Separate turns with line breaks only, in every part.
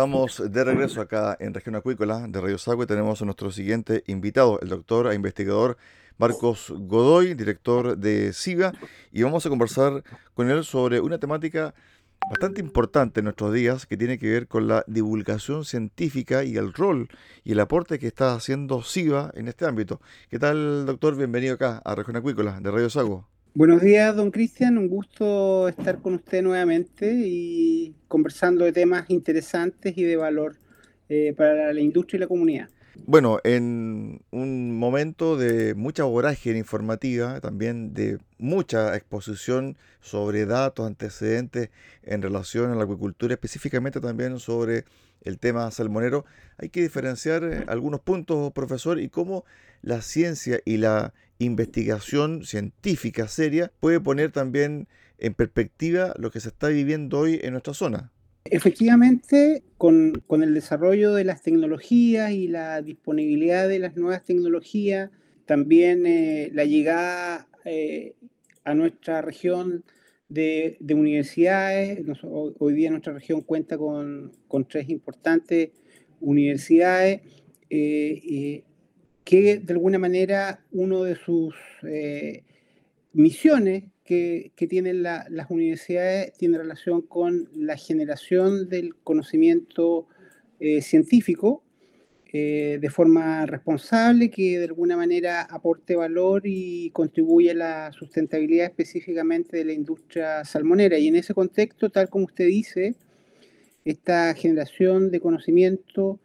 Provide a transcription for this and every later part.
Estamos de regreso acá en Región Acuícola de Radio Sagüe. Tenemos a nuestro siguiente invitado, el doctor e investigador Marcos Godoy, director de SIGA, y vamos a conversar con él sobre una temática bastante importante en nuestros días que tiene que ver con la divulgación científica y el rol y el aporte que está haciendo SIGA en este ámbito. ¿Qué tal, doctor? Bienvenido acá a Región Acuícola de Radio Sago.
Buenos días, don Cristian. Un gusto estar con usted nuevamente y conversando de temas interesantes y de valor eh, para la industria y la comunidad.
Bueno, en un momento de mucha vorágine informativa, también de mucha exposición sobre datos, antecedentes en relación a la acuicultura, específicamente también sobre el tema salmonero, hay que diferenciar eh, algunos puntos, profesor, y cómo la ciencia y la investigación científica seria puede poner también en perspectiva lo que se está viviendo hoy en nuestra zona.
Efectivamente, con, el desarrollo de las tecnologías y la disponibilidad de las nuevas tecnologías, también eh, la llegada eh, a nuestra región de, universidades, hoy día nuestra región cuenta con, tres importantes universidades, eh, que de alguna manera uno de sus eh, misiones que, tienen las universidades tiene relación con la generación del conocimiento eh, científico eh, de forma responsable, que de alguna manera aporte valor y contribuye a la sustentabilidad específicamente de la industria salmonera. Y en ese contexto, tal como usted dice, esta generación de conocimiento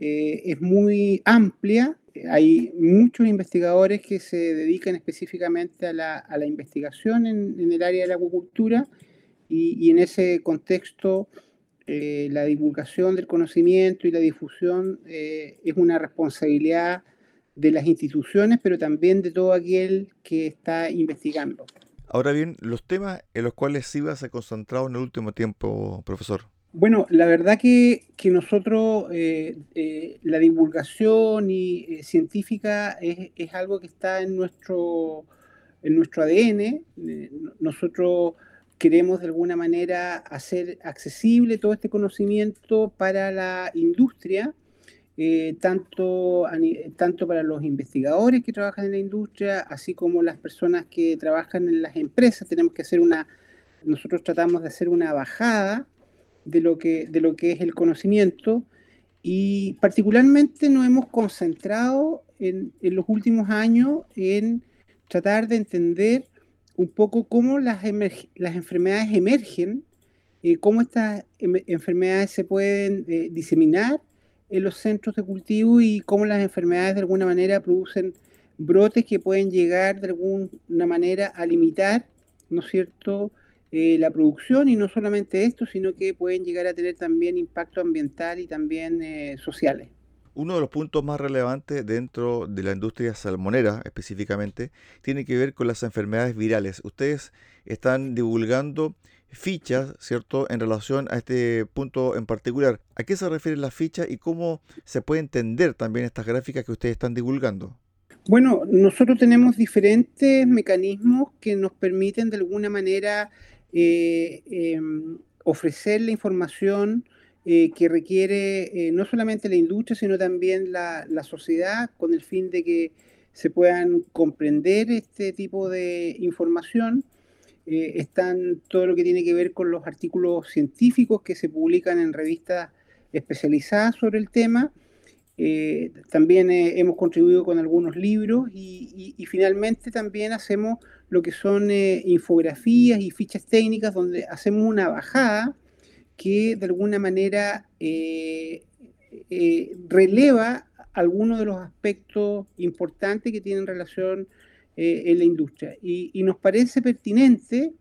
es muy amplia hay muchos investigadores que se dedican específicamente a la, investigación en, el área de la acuicultura y, en ese contexto eh, la divulgación del conocimiento y la difusión eh, es una responsabilidad de las instituciones, pero también de todo aquel que está investigando.
Ahora bien, los temas en los cuales SIVA se ha concentrado en el último tiempo, profesor.
Bueno, la verdad que, nosotros, eh, eh, la divulgación y, eh, científica es, algo que está en nuestro, en nuestro ADN. nosotros queremos de alguna manera hacer accesible todo este conocimiento para la industria, tanto, tanto para los investigadores que trabajan en la industria, así como las personas que trabajan en las empresas. Tenemos que hacer una, nosotros tratamos de hacer una bajada de lo que, de lo que es el conocimiento y particularmente nos hemos concentrado en, en los últimos años en tratar de entender un poco cómo las, las enfermedades emergen, eh, cómo estas em, enfermedades se pueden eh, diseminar en los centros de cultivo y cómo las enfermedades de alguna manera producen brotes que pueden llegar de alguna manera a limitar, ¿no es cierto?, eh, la producción y no solamente esto, sino que pueden llegar a tener también impacto ambiental y también sociales.
Uno de los puntos más relevantes dentro de la industria salmonera específicamente tiene que ver con las enfermedades virales. Ustedes están divulgando fichas, ¿cierto?, en relación a este punto en particular. ¿A qué se refieren las fichas y cómo se puede entender también estas gráficas que ustedes están divulgando?
Bueno, nosotros tenemos diferentes mecanismos que nos permiten de alguna manera eh, ofrecer la información eh, que requiere eh, no solamente la industria, sino también la, sociedad, con el fin de que se puedan comprender este tipo de información. Eh, están todo lo que tiene que ver con los artículos científicos que se publican en revistas especializadas sobre el tema. También hemos contribuido con algunos libros y, finalmente también hacemos lo que son infografías y fichas técnicas donde hacemos una bajada que de alguna manera eh, eh, releva algunos de los aspectos importantes que tienen relación eh, en la industria. Y, nos parece pertinente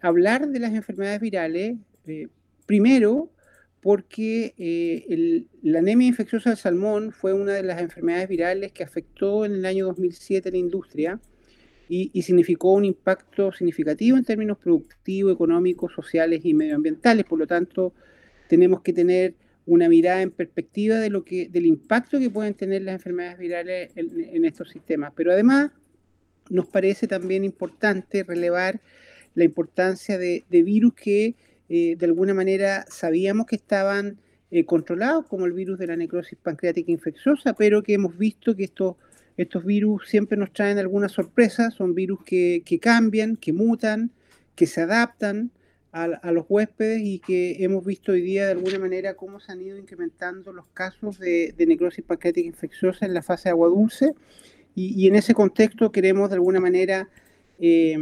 hablar de las enfermedades virales, primero porque la anemia infecciosa del salmón fue una de las enfermedades virales que afectó en el año 2007 a la industria y, significó un impacto significativo en términos productivos, económicos, sociales y medioambientales. Por lo tanto, tenemos que tener una mirada en perspectiva de lo que, del impacto que pueden tener las enfermedades virales en, estos sistemas. Pero además, nos parece también importante relevar la importancia de, virus que eh, de alguna manera sabíamos que estaban eh, controlados, como el virus de la necrosis pancreática infecciosa, pero que hemos visto que estos estos virus siempre nos traen algunas sorpresas, son virus que, cambian, que mutan, que se adaptan a, los huéspedes y que hemos visto hoy día de alguna manera cómo se han ido incrementando los casos de, necrosis pancreática infecciosa en la fase de agua dulce. Y, en ese contexto queremos de alguna manera eh,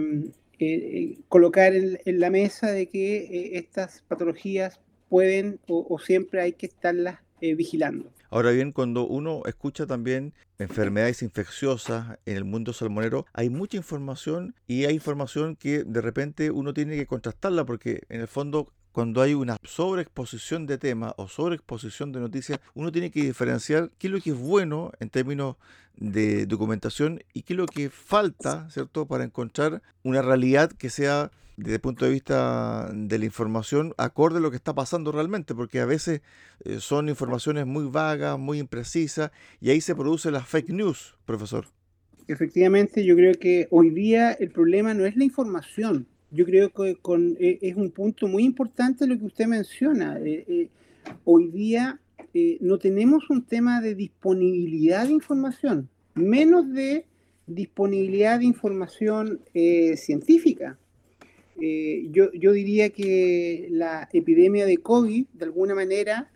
eh, colocar en, la mesa de que eh, estas patologías pueden o siempre hay que estarlas vigilando.
Ahora bien, cuando uno escucha también enfermedades infecciosas en el mundo salmonero, hay mucha información y hay información que de repente uno tiene que contrastarla porque en el fondo cuando hay una sobreexposición de temas o sobreexposición de noticias, uno tiene que diferenciar qué es lo que es bueno en términos de documentación y qué es lo que falta, ¿cierto?, para encontrar una realidad que sea desde el punto de vista de la información acorde a lo que está pasando realmente, porque a veces eh, son informaciones muy vagas, muy imprecisas, y ahí se produce la fake news, profesor.
Efectivamente, yo creo que hoy día el problema no es la información, yo creo que con, eh, es un punto muy importante lo que usted menciona. Eh, hoy día no tenemos un tema de disponibilidad de información, menos de disponibilidad de información científica. Eh, yo, diría que la epidemia de COVID, de alguna manera,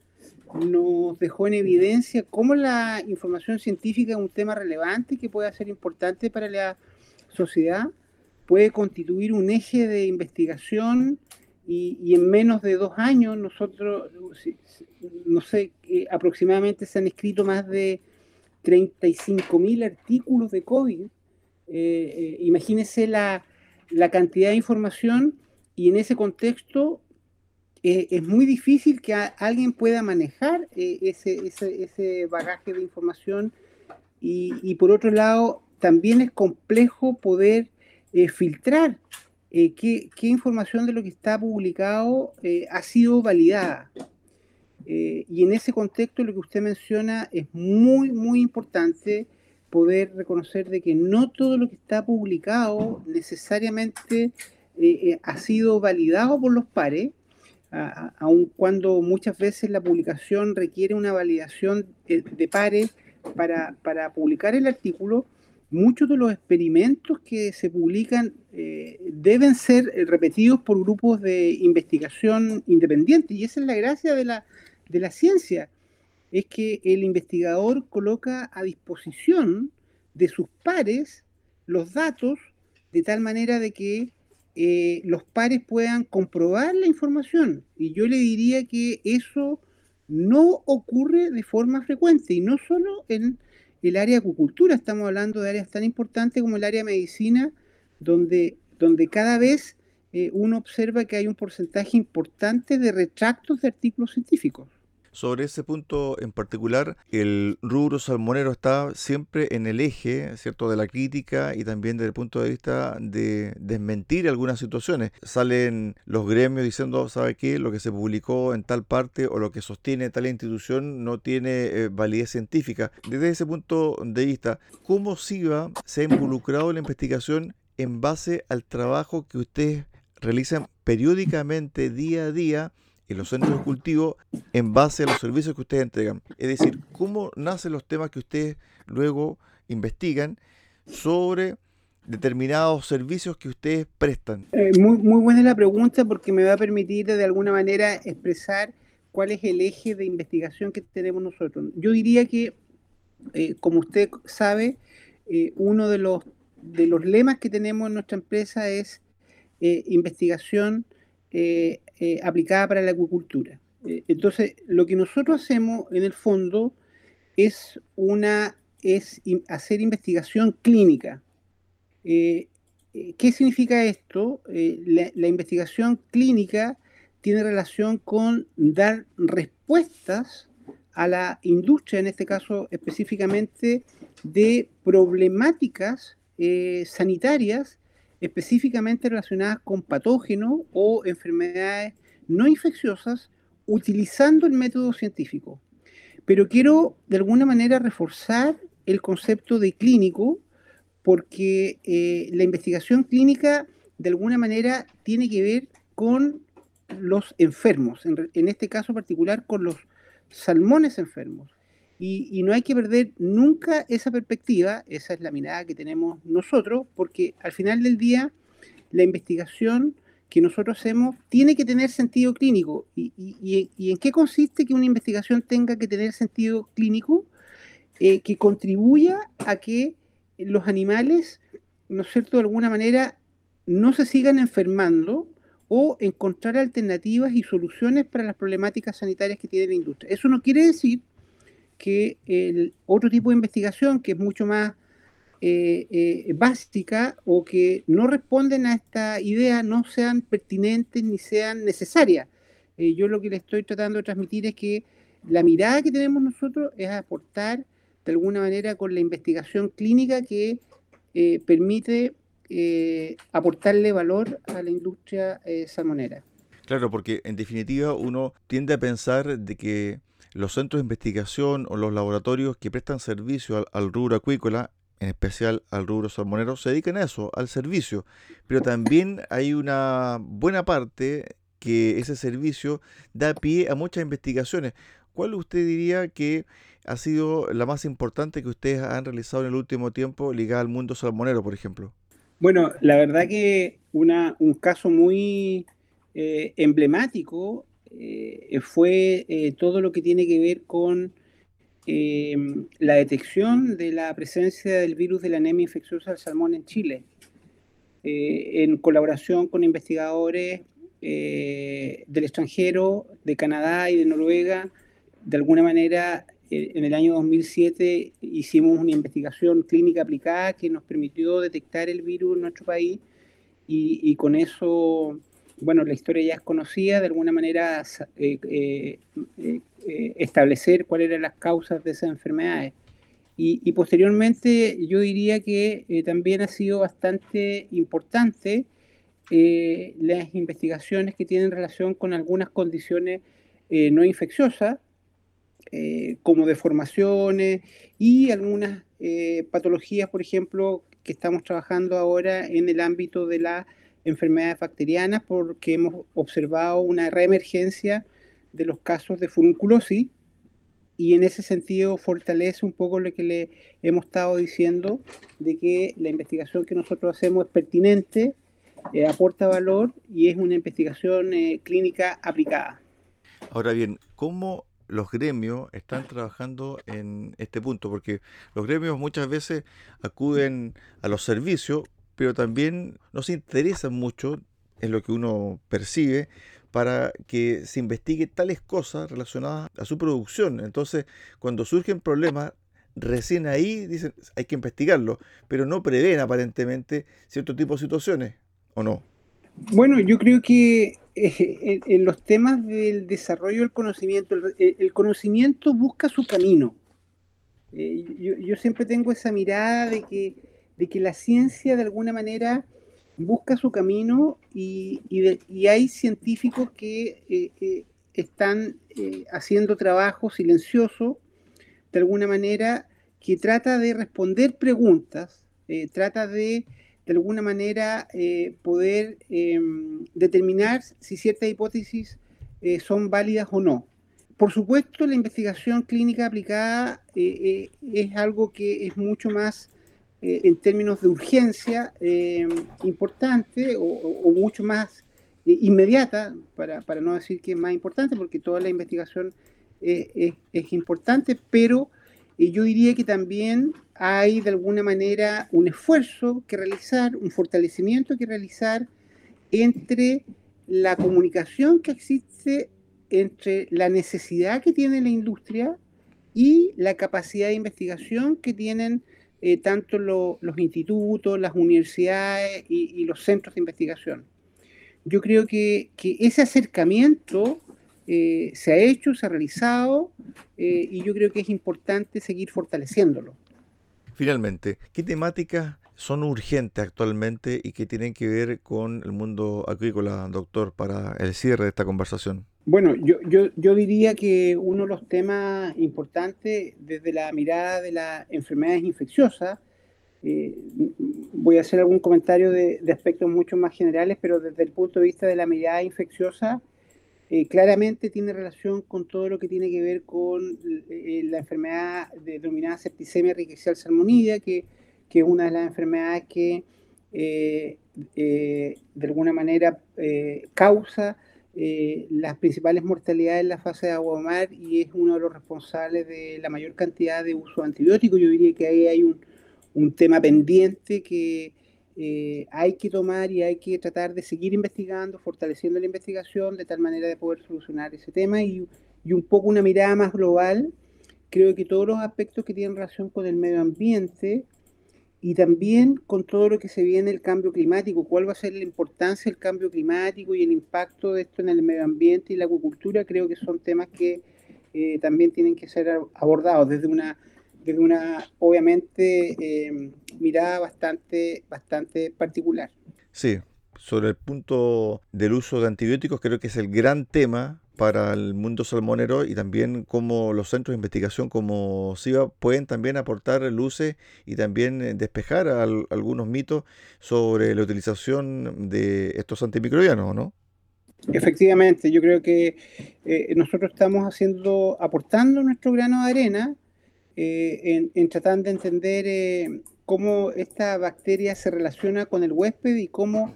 nos dejó en evidencia cómo la información científica es un tema relevante que puede ser importante para la sociedad, puede constituir un eje de investigación y, en menos de dos años nosotros, no sé, eh, aproximadamente se han escrito más de 35 mil artículos de COVID. Eh, imagínese la, la cantidad de información y en ese contexto eh, es muy difícil que alguien pueda manejar eh, ese, ese, bagaje de información y, por otro lado también es complejo poder eh, filtrar qué, qué, información de lo que está publicado ha sido validada. y en ese contexto lo que usted menciona es muy, muy importante poder reconocer de que no todo lo que está publicado necesariamente ha sido validado por los pares, aun cuando muchas veces la publicación requiere una validación de, pares para, para, publicar el artículo, muchos de los experimentos que se publican eh, deben ser repetidos por grupos de investigación independientes. Y esa es la gracia de la, de la ciencia, es que el investigador coloca a disposición de sus pares los datos de tal manera de que eh, los pares puedan comprobar la información. Y yo le diría que eso no ocurre de forma frecuente y no solo en el área de acuicultura, estamos hablando de áreas tan importantes como el área de medicina, donde, donde cada vez eh, uno observa que hay un porcentaje importante de retractos de artículos científicos.
Sobre ese punto en particular, el rubro salmonero está siempre en el eje, ¿cierto?, de la crítica y también desde el punto de vista de desmentir algunas situaciones. Salen los gremios diciendo, ¿sabe qué? Lo que se publicó en tal parte o lo que sostiene tal institución no tiene eh, validez científica. Desde ese punto de vista, ¿cómo SIVA se ha involucrado en la investigación en base al trabajo que ustedes realizan periódicamente día a día en los centros de cultivo en base a los servicios que ustedes entregan. Es decir, cómo nacen los temas que ustedes luego investigan sobre determinados servicios que ustedes prestan.
Eh, muy, muy buena la pregunta porque me va a permitir de alguna manera expresar cuál es el eje de investigación que tenemos nosotros. Yo diría que, eh, como usted sabe, eh, uno de los, de los lemas que tenemos en nuestra empresa es investigación eh, aplicada para la acuicultura. Eh, entonces, lo que nosotros hacemos en el fondo es, una, es hacer investigación clínica. Eh, ¿Qué significa esto? La, investigación clínica tiene relación con dar respuestas a la industria, en este caso específicamente de problemáticas sanitarias específicamente relacionadas con patógenos o enfermedades no infecciosas utilizando el método científico. Pero quiero de alguna manera reforzar el concepto de clínico porque eh, la investigación clínica de alguna manera tiene que ver con los enfermos, en este caso particular con los salmones enfermos. Y, no hay que perder nunca esa perspectiva, esa es la mirada que tenemos nosotros, porque al final del día la investigación que nosotros hacemos tiene que tener sentido clínico. ¿Y, en qué consiste que una investigación tenga que tener sentido clínico? Eh, que contribuya a que los animales, ¿no es cierto?, de alguna manera no se sigan enfermando o encontrar alternativas y soluciones para las problemáticas sanitarias que tiene la industria. Eso no quiere decir que el otro tipo de investigación que es mucho más eh, eh, básica o que no responden a esta idea no sean pertinentes ni sean necesarias. Eh, yo lo que le estoy tratando de transmitir es que la mirada que tenemos nosotros es aportar de alguna manera con la investigación clínica que permite aportarle valor a la industria salmonera.
Claro, porque en definitiva uno tiende a pensar de que los centros de investigación o los laboratorios que prestan servicio al, rubro acuícola, en especial al rubro salmonero, se dedican a eso, al servicio. Pero también hay una buena parte que ese servicio da pie a muchas investigaciones. ¿Cuál usted diría que ha sido la más importante que ustedes han realizado en el último tiempo ligada al mundo salmonero, por ejemplo?
Bueno, la verdad que una, un caso muy eh, emblemático eh, fue eh, todo lo que tiene que ver con em, la detección de la presencia del virus de la anemia infecciosa del salmón en Chile, eh, en colaboración con investigadores del extranjero, de Canadá y de Noruega. De alguna manera, en el año 2007 hicimos una investigación clínica aplicada que nos permitió detectar el virus en nuestro país y con eso bueno, la historia ya es conocida, de alguna manera eh, eh, eh, establecer cuáles eran las causas de esas enfermedades. Y, posteriormente yo diría que también ha sido bastante importante las investigaciones que tienen relación con algunas condiciones no infecciosas, como deformaciones y algunas patologías, por ejemplo, que estamos trabajando ahora en el ámbito de la enfermedades bacterianas porque hemos observado una reemergencia de los casos de furunculosis y en ese sentido fortalece un poco lo que le hemos estado diciendo de que la investigación que nosotros hacemos es pertinente, eh, aporta valor y es una investigación eh, clínica aplicada.
Ahora bien, ¿cómo los gremios están trabajando en este punto? Porque los gremios muchas veces acuden a los servicios, pero también no se interesan mucho en lo que uno percibe para que se investigue tales cosas relacionadas a su producción. Entonces, cuando surgen problemas, recién ahí dicen hay que investigarlo, pero no prevén aparentemente cierto tipo de situaciones, ¿o no?
Bueno, yo creo que eh, en, los temas del desarrollo del conocimiento, el, conocimiento busca su camino. Eh, yo, siempre tengo esa mirada de que, de que la ciencia de alguna manera busca su camino y, hay científicos que eh, eh, están eh, haciendo trabajo silencioso, de alguna manera, que trata de responder preguntas, trata de, de alguna manera, poder em, determinar si ciertas hipótesis son válidas o no. Por supuesto, la investigación clínica aplicada es algo que es mucho más eh, en términos de urgencia eh, importante o, mucho más eh, inmediata, para, para, no decir que es más importante, porque toda la investigación es, es importante, pero yo diría que también hay de alguna manera un esfuerzo que realizar, un fortalecimiento que realizar entre la comunicación que existe entre la necesidad que tiene la industria y la capacidad de investigación que tienen eh, tanto los institutos, las universidades y, los centros de investigación. Yo creo que, ese acercamiento eh, se ha hecho, se ha realizado eh, y yo creo que es importante seguir fortaleciéndolo.
Finalmente, ¿qué temáticas son urgentes actualmente y que tienen que ver con el mundo agrícola, doctor, para el cierre de esta conversación?
Bueno, yo, yo, yo, diría que uno de los temas importantes desde la mirada de las enfermedades infecciosas, eh, voy a hacer algún comentario de, aspectos mucho más generales, pero desde el punto de vista de la mirada infecciosa, eh, claramente tiene relación con todo lo que tiene que ver con eh, la enfermedad denominada septicemia riquecial salmonida, que, que, es una de las enfermedades que de alguna manera causa eh, las principales mortalidades en la fase de agua mar y es uno de los responsables de la mayor cantidad de uso de antibióticos. Yo diría que ahí hay un, un tema pendiente que eh, hay que tomar y hay que tratar de seguir investigando, fortaleciendo la investigación de tal manera de poder solucionar ese tema y, y un poco una mirada más global. Creo que todos los aspectos que tienen relación con el medio ambiente, y también con todo lo que se viene el cambio climático, cuál va a ser la importancia del cambio climático y el impacto de esto en el medio ambiente y la acuicultura, creo que son temas que eh, también tienen que ser abordados desde una, desde una obviamente, eh, mirada bastante, bastante particular.
Sí, sobre el punto del uso de antibióticos, creo que es el gran tema para el mundo salmonero y también cómo los centros de investigación como SIVA pueden también aportar luces y también eh, despejar algunos mitos sobre la utilización de estos antimicrobianos, ¿no?
Efectivamente, yo creo que eh, nosotros estamos haciendo, aportando nuestro grano de arena eh, en, en, tratando de entender cómo esta bacteria se relaciona con el huésped y cómo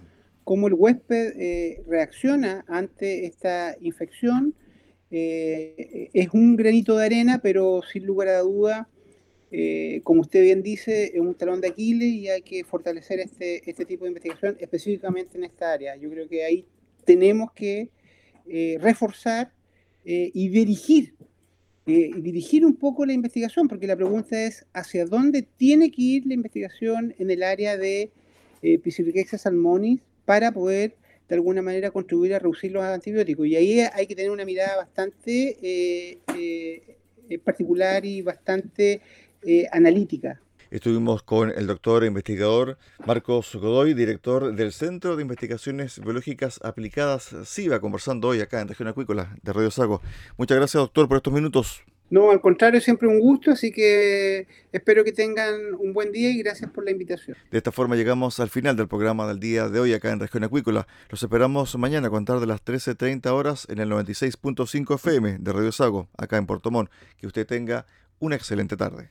cómo el huésped eh, reacciona ante esta infección. Eh, es un granito de arena, pero sin lugar a duda, eh, como usted bien dice, es un talón de Aquiles y hay que fortalecer este, este tipo de investigación específicamente en esta área. Yo creo que ahí tenemos que reforzar y dirigir dirigir un poco la investigación, porque la pregunta es hacia dónde tiene que ir la investigación en el área de eh, salmonis para poder de alguna manera contribuir a reducir los antibióticos. Y ahí hay que tener una mirada bastante eh, eh, particular y bastante eh, analítica.
Estuvimos con el doctor e investigador Marcos Godoy, director del Centro de Investigaciones Biológicas Aplicadas SIVA, conversando hoy acá en Región Acuícola de Radio Sago. Muchas gracias, doctor, por estos minutos.
No, al contrario, siempre un gusto, así que espero que tengan un buen día y gracias por la invitación.
De esta forma llegamos al final del programa del día de hoy acá en Región Acuícola. Los esperamos mañana a contar de las 13.30 horas en el 96.5 FM de Radio Sago, acá en Puerto Montt. Que usted tenga una excelente tarde.